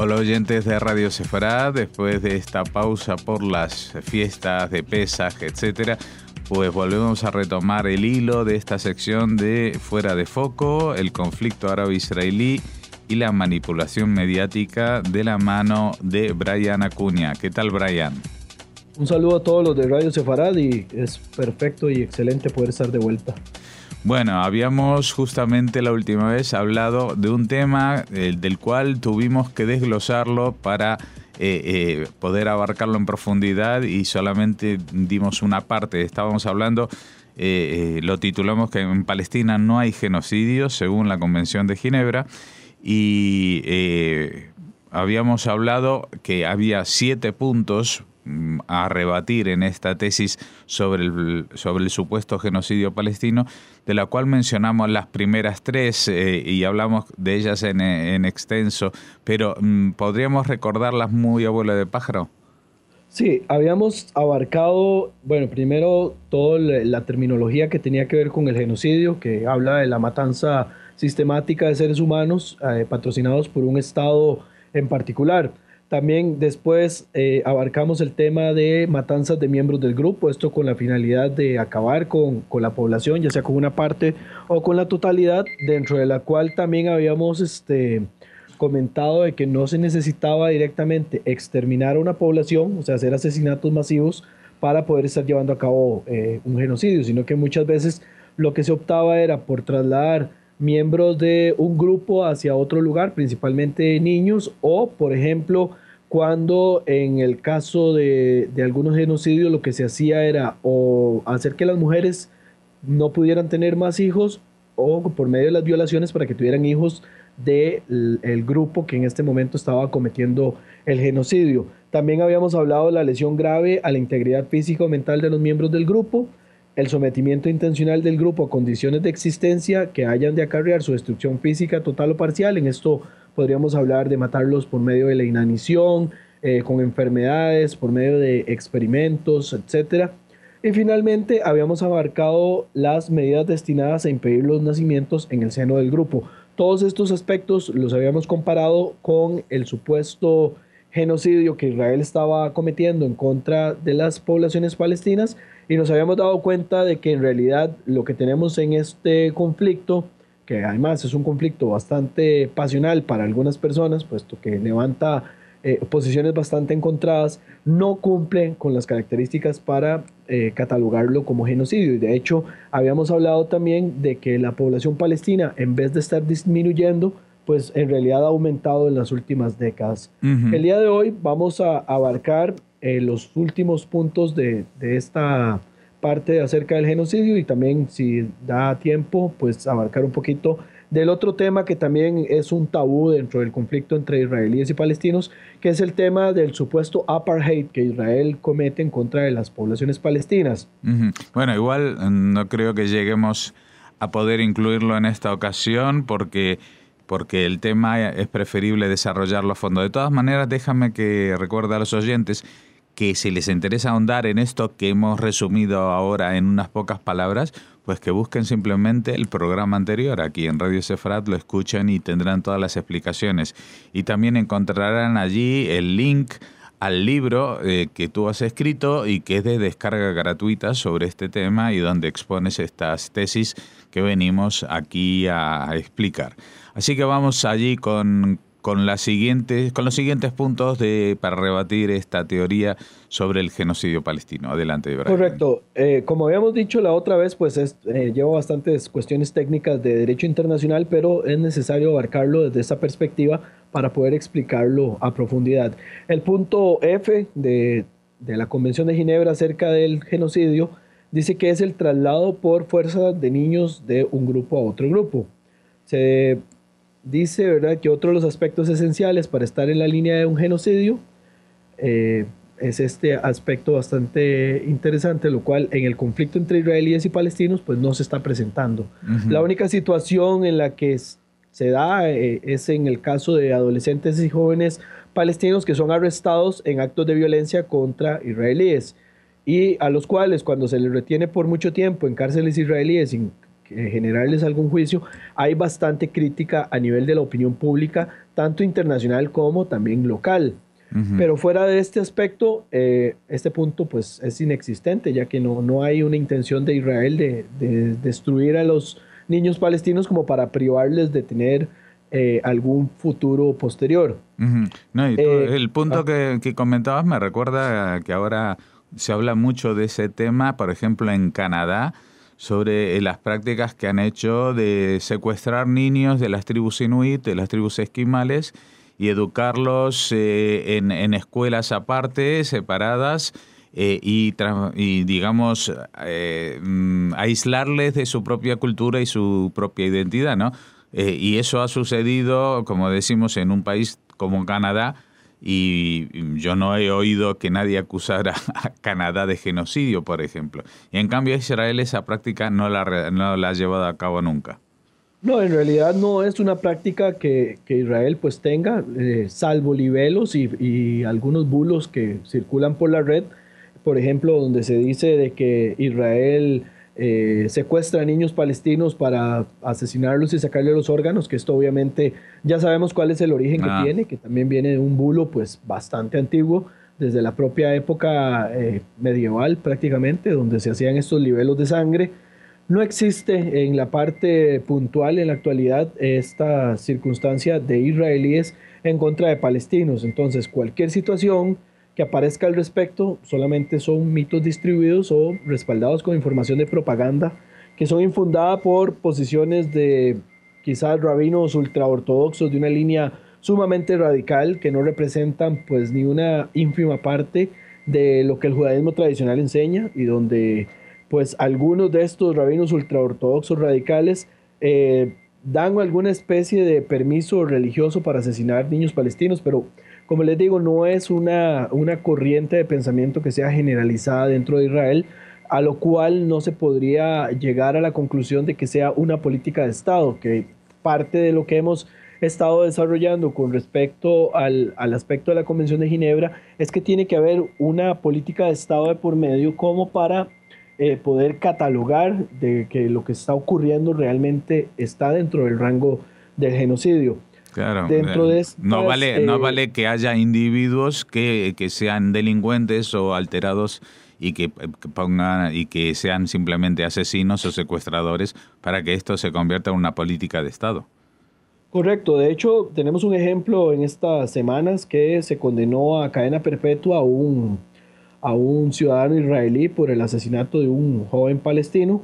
Hola oyentes de Radio Sefarad, después de esta pausa por las fiestas de Pesaj, etcétera, pues volvemos a retomar el hilo de esta sección de Fuera de Foco, el conflicto árabe-israelí y la manipulación mediática de la mano de Brian Acuña. ¿Qué tal, Brian? Un saludo a todos los de Radio Sefarad y es perfecto y excelente poder estar de vuelta. Bueno, habíamos justamente la última vez hablado de un tema eh, del cual tuvimos que desglosarlo para eh, eh, poder abarcarlo en profundidad y solamente dimos una parte. Estábamos hablando, lo titulamos que en Palestina no hay genocidio según la Convención de Ginebra y habíamos hablado que había siete puntos a rebatir en esta tesis sobre el, sobre el supuesto genocidio palestino, de la cual mencionamos las primeras tres eh, y hablamos de ellas en, en extenso, pero mm, ¿podríamos recordarlas muy abuelo de pájaro? Sí, habíamos abarcado, bueno, primero toda la terminología que tenía que ver con el genocidio, que habla de la matanza sistemática de seres humanos eh, patrocinados por un Estado en particular. También después eh, abarcamos el tema de matanzas de miembros del grupo, esto con la finalidad de acabar con, la población, ya sea con una parte o con la totalidad, dentro de la cual también habíamos este, comentado de que no se necesitaba directamente exterminar a una población, o sea, hacer asesinatos masivos para poder estar llevando a cabo eh, un genocidio, sino que muchas veces lo que se optaba era por trasladar miembros de un grupo hacia otro lugar, principalmente niños, o por ejemplo, cuando en el caso de, algunos genocidios lo que se hacía era o hacer que las mujeres no pudieran tener más hijos o por medio de las violaciones para que tuvieran hijos del el grupo que en este momento estaba cometiendo el genocidio. También habíamos hablado de la lesión grave a la integridad física o mental de los miembros del grupo, el sometimiento intencional del grupo a condiciones de existencia que hayan de acarrear su destrucción física total o parcial. En esto podríamos hablar de matarlos por medio de la inanición, eh, con enfermedades, por medio de experimentos, etc. Y finalmente habíamos abarcado las medidas destinadas a impedir los nacimientos en el seno del grupo. Todos estos aspectos los habíamos comparado con el supuesto genocidio que Israel estaba cometiendo en contra de las poblaciones palestinas y nos habíamos dado cuenta de que en realidad lo que tenemos en este conflicto, que además es un conflicto bastante pasional para algunas personas, puesto que levanta eh, posiciones bastante encontradas, no cumple con las características para eh, catalogarlo como genocidio. Y de hecho, habíamos hablado también de que la población palestina, en vez de estar disminuyendo, pues en realidad ha aumentado en las últimas décadas. El día de hoy vamos a abarcar eh, los últimos puntos de, esta parte acerca del genocidio y también si da tiempo pues abarcar un poquito del otro tema que también es un tabú dentro del conflicto entre israelíes y palestinos, que es el tema del supuesto apartheid que Israel comete en contra de las poblaciones palestinas. Bueno, igual mm, no creo que lleguemos a poder incluirlo en esta ocasión porque porque el tema es preferible desarrollarlo a fondo. De todas maneras, déjame que recuerde a los oyentes que si les interesa ahondar en esto que hemos resumido ahora en unas pocas palabras, pues que busquen simplemente el programa anterior aquí en Radio Sefrat, lo escuchen y tendrán todas las explicaciones. Y también encontrarán allí el link al libro eh, que tú has escrito y que es de descarga gratuita sobre este tema y donde expones estas tesis que venimos aquí a explicar. Así que vamos allí con, con, las siguientes, con los siguientes puntos de, para rebatir esta teoría sobre el genocidio palestino. Adelante, Ibrahim. Correcto. Eh, como habíamos dicho la otra vez, pues es, eh, llevo bastantes cuestiones técnicas de derecho internacional, pero es necesario abarcarlo desde esta perspectiva para poder explicarlo a profundidad. El punto F de, de la Convención de Ginebra acerca del genocidio dice que es el traslado por fuerza de niños de un grupo a otro grupo. Se dice ¿verdad? que otro de los aspectos esenciales para estar en la línea de un genocidio eh, es este aspecto bastante interesante, lo cual en el conflicto entre israelíes y palestinos pues no se está presentando. La única situación en la que se da eh, es en el caso de adolescentes y jóvenes palestinos que son arrestados en actos de violencia contra israelíes y a los cuales cuando se les retiene por mucho tiempo en cárceles israelíes sin generarles algún juicio, hay bastante crítica a nivel de la opinión pública, tanto internacional como también local. Pero fuera de este aspecto, eh, este punto pues es inexistente, ya que no, no hay una intención de Israel de, destruir a los niños palestinos como para privarles de tener eh, algún futuro posterior. Eh, el punto ah. que, comentabas me recuerda que ahora se habla mucho de ese tema, por ejemplo, en Canadá, sobre las prácticas que han hecho de secuestrar niños de las tribus inuit, de las tribus esquimales, y educarlos eh, en, escuelas aparte, separadas, eh, y, y, digamos, eh, mm, aislarles de su propia cultura y su propia identidad, ¿no? y eso ha sucedido, como decimos, en un país como Canadá, y yo no he oído que nadie acusara a Canadá de genocidio, por ejemplo. Y en cambio Israel esa práctica no la, no la ha llevado a cabo nunca. No, en realidad no es una práctica que, Israel pues tenga, eh, salvo libelos y, algunos bulos que circulan por la red, por ejemplo, donde se dice de que Israel eh, secuestra a niños palestinos para asesinarlos y sacarle los órganos, que esto obviamente ya sabemos cuál es el origen que ah. tiene, que también viene de un bulo pues bastante antiguo, desde la propia época eh, medieval prácticamente, donde se hacían estos libelos de sangre no existe en la parte puntual en la actualidad esta circunstancia de israelíes en contra de palestinos. Entonces, cualquier situación que aparezca al respecto solamente son mitos distribuidos o respaldados con información de propaganda que son infundadas por posiciones de quizás rabinos ultraortodoxos de una línea sumamente radical que no representan pues ni una ínfima parte de lo que el judaísmo tradicional enseña y donde pues algunos de estos rabinos ultraortodoxos radicales eh, dan alguna especie de permiso religioso para asesinar niños palestinos, pero como les digo, no es una, una corriente de pensamiento que sea generalizada dentro de Israel, a lo cual no se podría llegar a la conclusión de que sea una política de Estado, que parte de lo que hemos estado desarrollando con respecto al, al, aspecto de la Convención de Ginebra es que tiene que haber una política de Estado de por medio como para eh, poder catalogar de que lo que está ocurriendo realmente está dentro del rango del genocidio. Claro, dentro de no, vale, no eh, vale que haya individuos que, que sean delincuentes o alterados y que, pongan y que sean simplemente asesinos o secuestradores para que esto se convierta en una política de Estado. Correcto, de hecho tenemos un ejemplo en estas semanas que se condenó a cadena perpetua a un a un ciudadano israelí por el asesinato de un joven palestino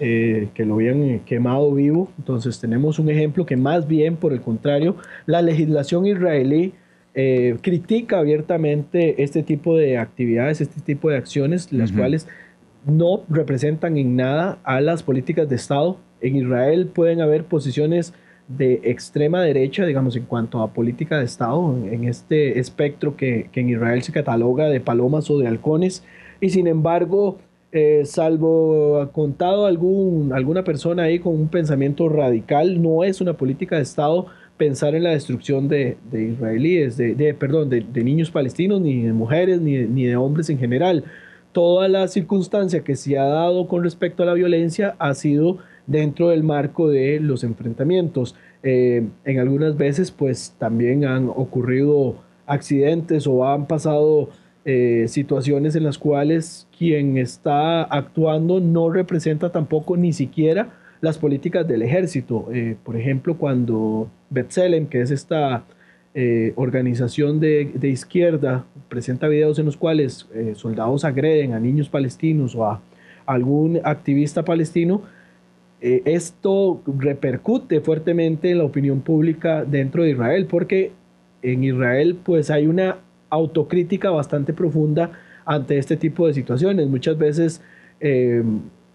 eh, que lo habían quemado vivo. Entonces tenemos un ejemplo que más bien, por el contrario, la legislación israelí eh, critica abiertamente este tipo de actividades, este tipo de acciones, las cuales no representan en nada a las políticas de Estado. En Israel pueden haber posiciones de extrema derecha, digamos, en cuanto a política de Estado, en, este espectro que, en Israel se cataloga de palomas o de halcones, y sin embargo, eh, salvo contado algún, alguna persona ahí con un pensamiento radical, no es una política de Estado pensar en la destrucción de, israelíes, de, perdón, de, niños palestinos, ni de mujeres, ni, ni de hombres en general. Toda la circunstancia que se ha dado con respecto a la violencia ha sido dentro del marco de los enfrentamientos. Eh, en algunas veces pues también han ocurrido accidentes o han pasado eh, situaciones en las cuales quien está actuando no representa tampoco ni siquiera las políticas del ejército. Eh, por ejemplo, cuando Betzelem, que es esta organización de, de, izquierda, presenta videos en los cuales soldados agreden a niños palestinos o a algún activista palestino, eh, esto repercute fuertemente en la opinión pública dentro de Israel, porque en Israel pues hay una autocrítica bastante profunda ante este tipo de situaciones. Muchas veces eh,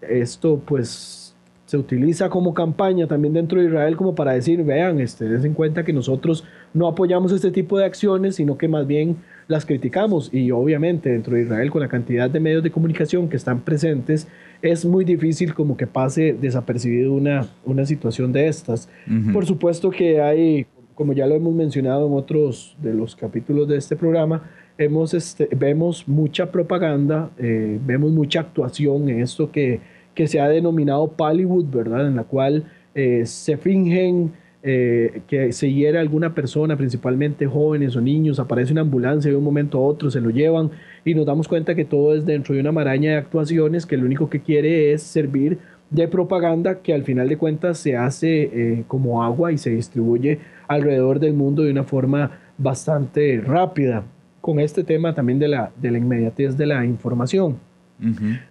esto pues se utiliza como campaña también dentro de Israel como para decir, vean, este, en cuenta que nosotros no apoyamos este tipo de acciones, sino que más bien las criticamos y obviamente dentro de Israel con la cantidad de medios de comunicación que están presentes es muy difícil como que pase desapercibido una, una situación de estas. Por supuesto que hay, como ya lo hemos mencionado en otros de los capítulos de este programa, este, vemos mucha propaganda, eh, vemos mucha actuación en esto que, se ha denominado Pallywood, ¿verdad? En la cual eh, se fingen eh, que se hiere alguna persona, principalmente jóvenes o niños, aparece una ambulancia de un momento a otro, se lo llevan y nos damos cuenta que todo es dentro de una maraña de actuaciones que lo único que quiere es servir de propaganda que al final de cuentas se hace como agua y se distribuye alrededor del mundo de una forma bastante rápida con este tema también de la, de la inmediatez de la información.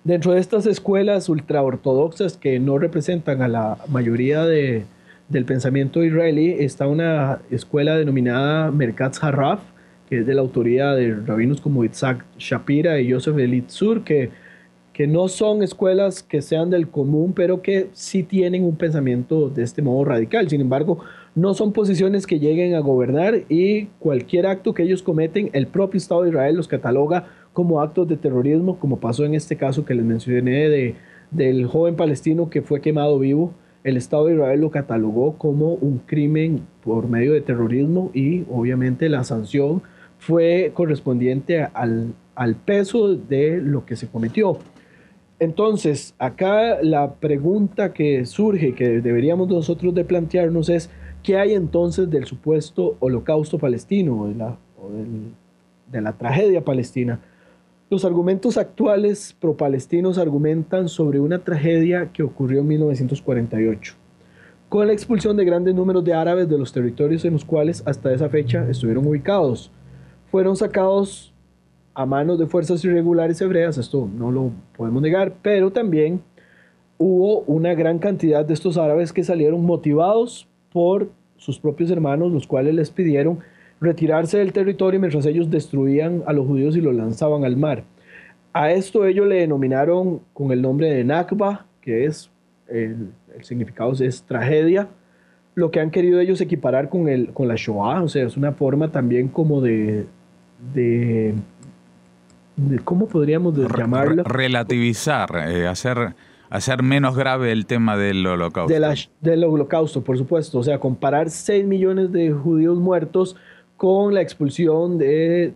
Dentro de estas escuelas ultraortodoxas que no representan a la mayoría de, del pensamiento israelí está una escuela denominada Merkatz Harraf, que es de la autoría de rabinos como Isaac Shapira y Joseph Elitzur, que, que no son escuelas que sean del común, pero que sí tienen un pensamiento de este modo radical. Sin embargo, no son posiciones que lleguen a gobernar y cualquier acto que ellos cometen, el propio Estado de Israel los cataloga como actos de terrorismo, como pasó en este caso que les mencioné de, del joven palestino que fue quemado vivo. El Estado de Israel lo catalogó como un crimen por medio de terrorismo y obviamente la sanción fue correspondiente al, al peso de lo que se cometió. Entonces, acá la pregunta que surge, que deberíamos nosotros de plantearnos es, ¿Qué hay entonces del supuesto holocausto palestino o de la tragedia palestina? Los argumentos actuales pro-palestinos argumentan sobre una tragedia que ocurrió en 1948, con la expulsión de grandes números de árabes de los territorios en los cuales hasta esa fecha estuvieron ubicados. Fueron sacados a manos de fuerzas irregulares hebreas, esto no lo podemos negar, pero también hubo una gran cantidad de estos árabes que salieron motivados por sus propios hermanos, los cuales les pidieron retirarse del territorio mientras ellos destruían a los judíos y los lanzaban al mar. A esto ellos le denominaron con el nombre de Nakba, que es el, significado es tragedia, lo que han querido ellos equiparar con, el, con la Shoah, o sea, es una forma también como de, de, ¿cómo podríamos llamarlo? Relativizar, eh, hacer hacer menos grave el tema del holocausto. del holocausto, por supuesto. O sea, comparar 6 millones de judíos muertos con la expulsión de,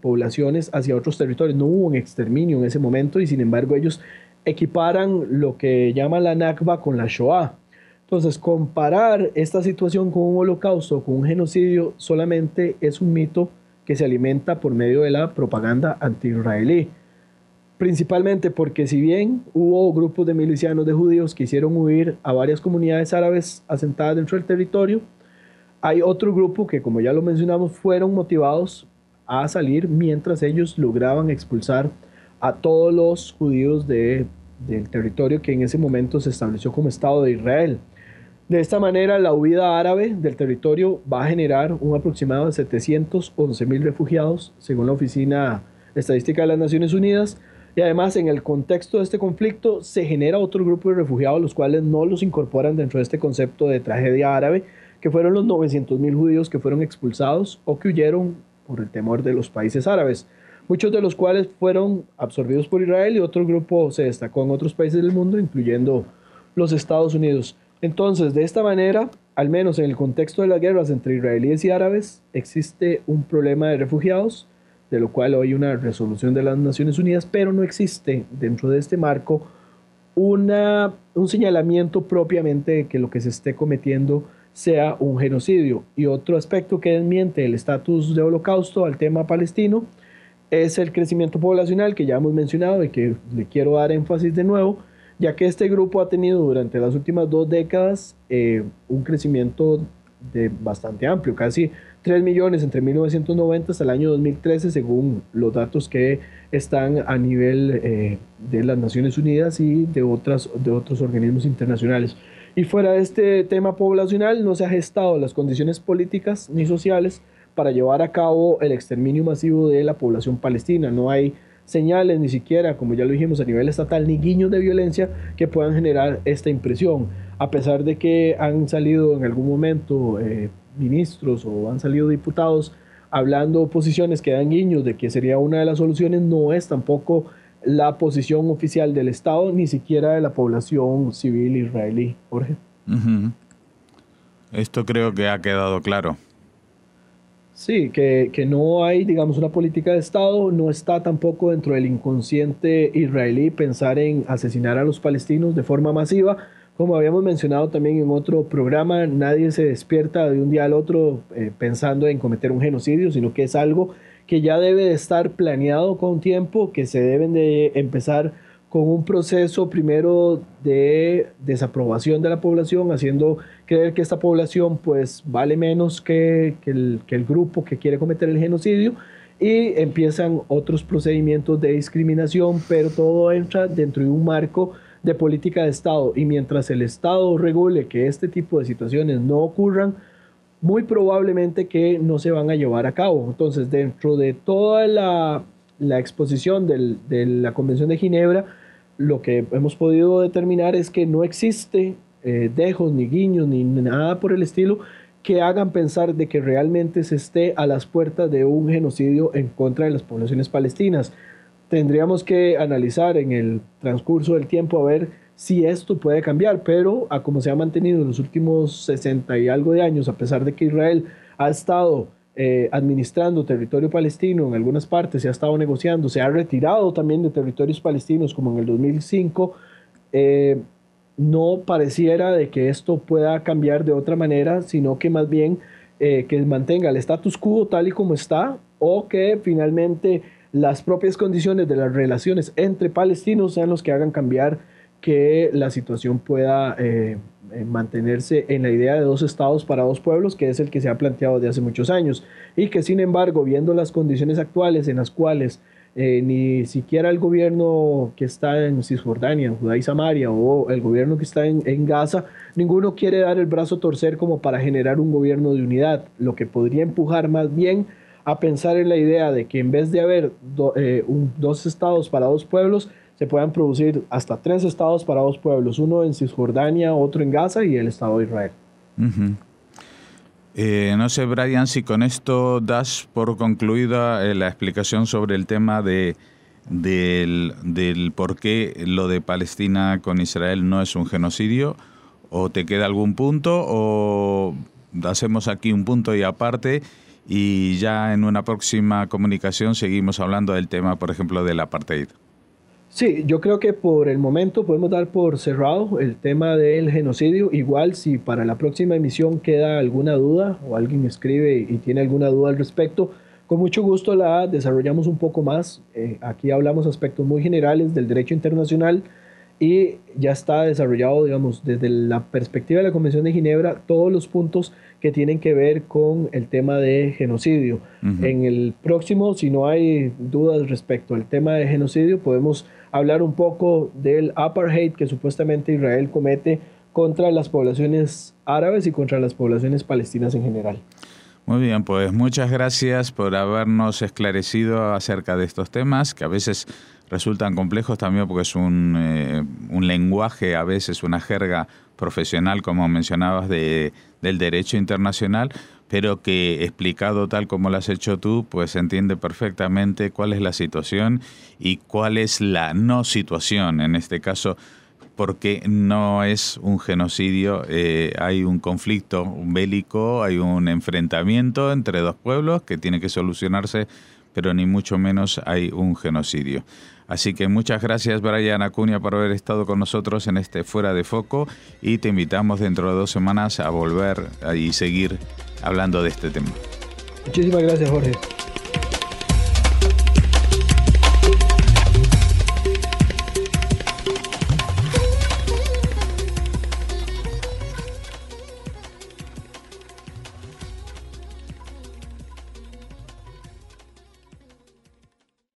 poblaciones hacia otros territorios. No hubo un exterminio en ese momento y sin embargo ellos equiparan lo que llama la Nakba con la Shoah. Entonces, comparar esta situación con un holocausto, con un genocidio, solamente es un mito que se alimenta por medio de la propaganda anti-israelí principalmente porque si bien hubo grupos de milicianos de judíos que hicieron huir a varias comunidades árabes asentadas dentro del territorio, hay otro grupo que, como ya lo mencionamos, fueron motivados a salir mientras ellos lograban expulsar a todos los judíos de, del territorio que en ese momento se estableció como Estado de Israel. De esta manera, la huida árabe del territorio va a generar un aproximado de 711 mil refugiados, según la Oficina Estadística de las Naciones Unidas, y además, en el contexto de este conflicto, se genera otro grupo de refugiados, los cuales no los incorporan dentro de este concepto de tragedia árabe, que fueron los 900.000 judíos que fueron expulsados o que huyeron por el temor de los países árabes, muchos de los cuales fueron absorbidos por Israel y otro grupo se destacó en otros países del mundo, incluyendo los Estados Unidos. Entonces, de esta manera, al menos en el contexto de las guerras entre israelíes y árabes, existe un problema de refugiados de lo cual hay una resolución de las Naciones Unidas, pero no existe dentro de este marco una, un señalamiento propiamente de que lo que se esté cometiendo sea un genocidio. Y otro aspecto que desmiente el estatus de holocausto al tema palestino es el crecimiento poblacional que ya hemos mencionado y que le quiero dar énfasis de nuevo, ya que este grupo ha tenido durante las últimas dos décadas eh, un crecimiento de bastante amplio, casi 3 millones entre 1990 hasta el año 2013, según los datos que están a nivel eh, de las Naciones Unidas y de, otras, de otros organismos internacionales. Y fuera de este tema poblacional, no se ha gestado las condiciones políticas ni sociales para llevar a cabo el exterminio masivo de la población palestina. No hay señales, ni siquiera, como ya lo dijimos, a nivel estatal, ni guiños de violencia que puedan generar esta impresión. A pesar de que han salido en algún momento eh, ministros o han salido diputados hablando posiciones que dan guiños de que sería una de las soluciones, no es tampoco la posición oficial del Estado, ni siquiera de la población civil israelí. Jorge. Esto creo que ha quedado claro. Sí, que, que, no hay, digamos, una política de Estado, no está tampoco dentro del inconsciente israelí pensar en asesinar a los palestinos de forma masiva. Como habíamos mencionado también en otro programa, nadie se despierta de un día al otro eh, pensando en cometer un genocidio, sino que es algo que ya debe de estar planeado con tiempo, que se deben de empezar con un proceso primero de desaprobación de la población, haciendo creer que esta población pues vale menos que, el, que el grupo que quiere cometer el genocidio y empiezan otros procedimientos de discriminación, pero todo entra dentro de un marco de política de Estado y mientras el Estado regule que este tipo de situaciones no ocurran, muy probablemente que no se van a llevar a cabo. Entonces, dentro de toda la, exposición de la Convención de Ginebra, lo que hemos podido determinar es que no existe eh, dejos, ni guiños, ni nada por el estilo que hagan pensar de que realmente se esté a las puertas de un genocidio en contra de las poblaciones palestinas. Tendríamos que analizar en el transcurso del tiempo a ver si esto puede cambiar, pero a como se ha mantenido en los últimos 60 y algo de años, a pesar de que Israel ha estado eh, administrando territorio palestino en algunas partes, se ha estado negociando, se ha retirado también de territorios palestinos como en el 2005, eh, no pareciera de que esto pueda cambiar de otra manera, sino que más bien eh, que mantenga el status quo tal y como está o que finalmente las propias condiciones de las relaciones entre palestinos sean los que hagan cambiar que la situación pueda mantenerse en la idea de dos estados para dos pueblos, que es el que se ha planteado desde hace muchos años, y que sin embargo, viendo las condiciones actuales en las cuales eh, ni siquiera el gobierno que está en Cisjordania, en Judá y Samaria, o el gobierno que está en, Gaza, ninguno quiere dar el brazo a torcer como para generar un gobierno de unidad, lo que podría empujar más bien a pensar en la idea de que en vez de haber dos estados para dos pueblos, se puedan producir hasta tres estados para dos pueblos, uno en Cisjordania, otro en Gaza y el Estado de Israel. Eh, no sé, Brian, si con esto das por concluida eh, la explicación sobre el tema de, del, del por qué lo de Palestina con Israel no es un genocidio, o te queda algún punto, o hacemos aquí un punto y aparte y ya en una próxima comunicación seguimos hablando del tema, por ejemplo, del apartheid. Sí, yo creo que por el momento podemos dar por cerrado el tema del genocidio. Igual si para la próxima emisión queda alguna duda o alguien escribe y tiene alguna duda al respecto, con mucho gusto la desarrollamos un poco más. Eh, aquí hablamos aspectos muy generales del derecho internacional y ya está desarrollado, digamos, desde la perspectiva de la Convención de Ginebra, todos los puntos que tienen que ver con el tema de genocidio. En el próximo, si no hay dudas respecto al tema de genocidio, podemos hablar un poco del apartheid que supuestamente Israel comete contra las poblaciones árabes y contra las poblaciones palestinas en general. Muy bien, pues muchas gracias por habernos esclarecido acerca de estos temas que a veces resultan complejos también porque es un, eh, un lenguaje, a veces una jerga profesional, como mencionabas, de, del derecho internacional, pero que explicado tal como lo has hecho tú, pues entiende perfectamente cuál es la situación y cuál es la no situación. En este caso, porque no es un genocidio, eh, hay un conflicto bélico, hay un enfrentamiento entre dos pueblos que tiene que solucionarse, pero ni mucho menos hay un genocidio. Así que muchas gracias Brian Acuña por haber estado con nosotros en este Fuera de Foco y te invitamos dentro de dos semanas a volver y seguir hablando de este tema. Muchísimas gracias Jorge.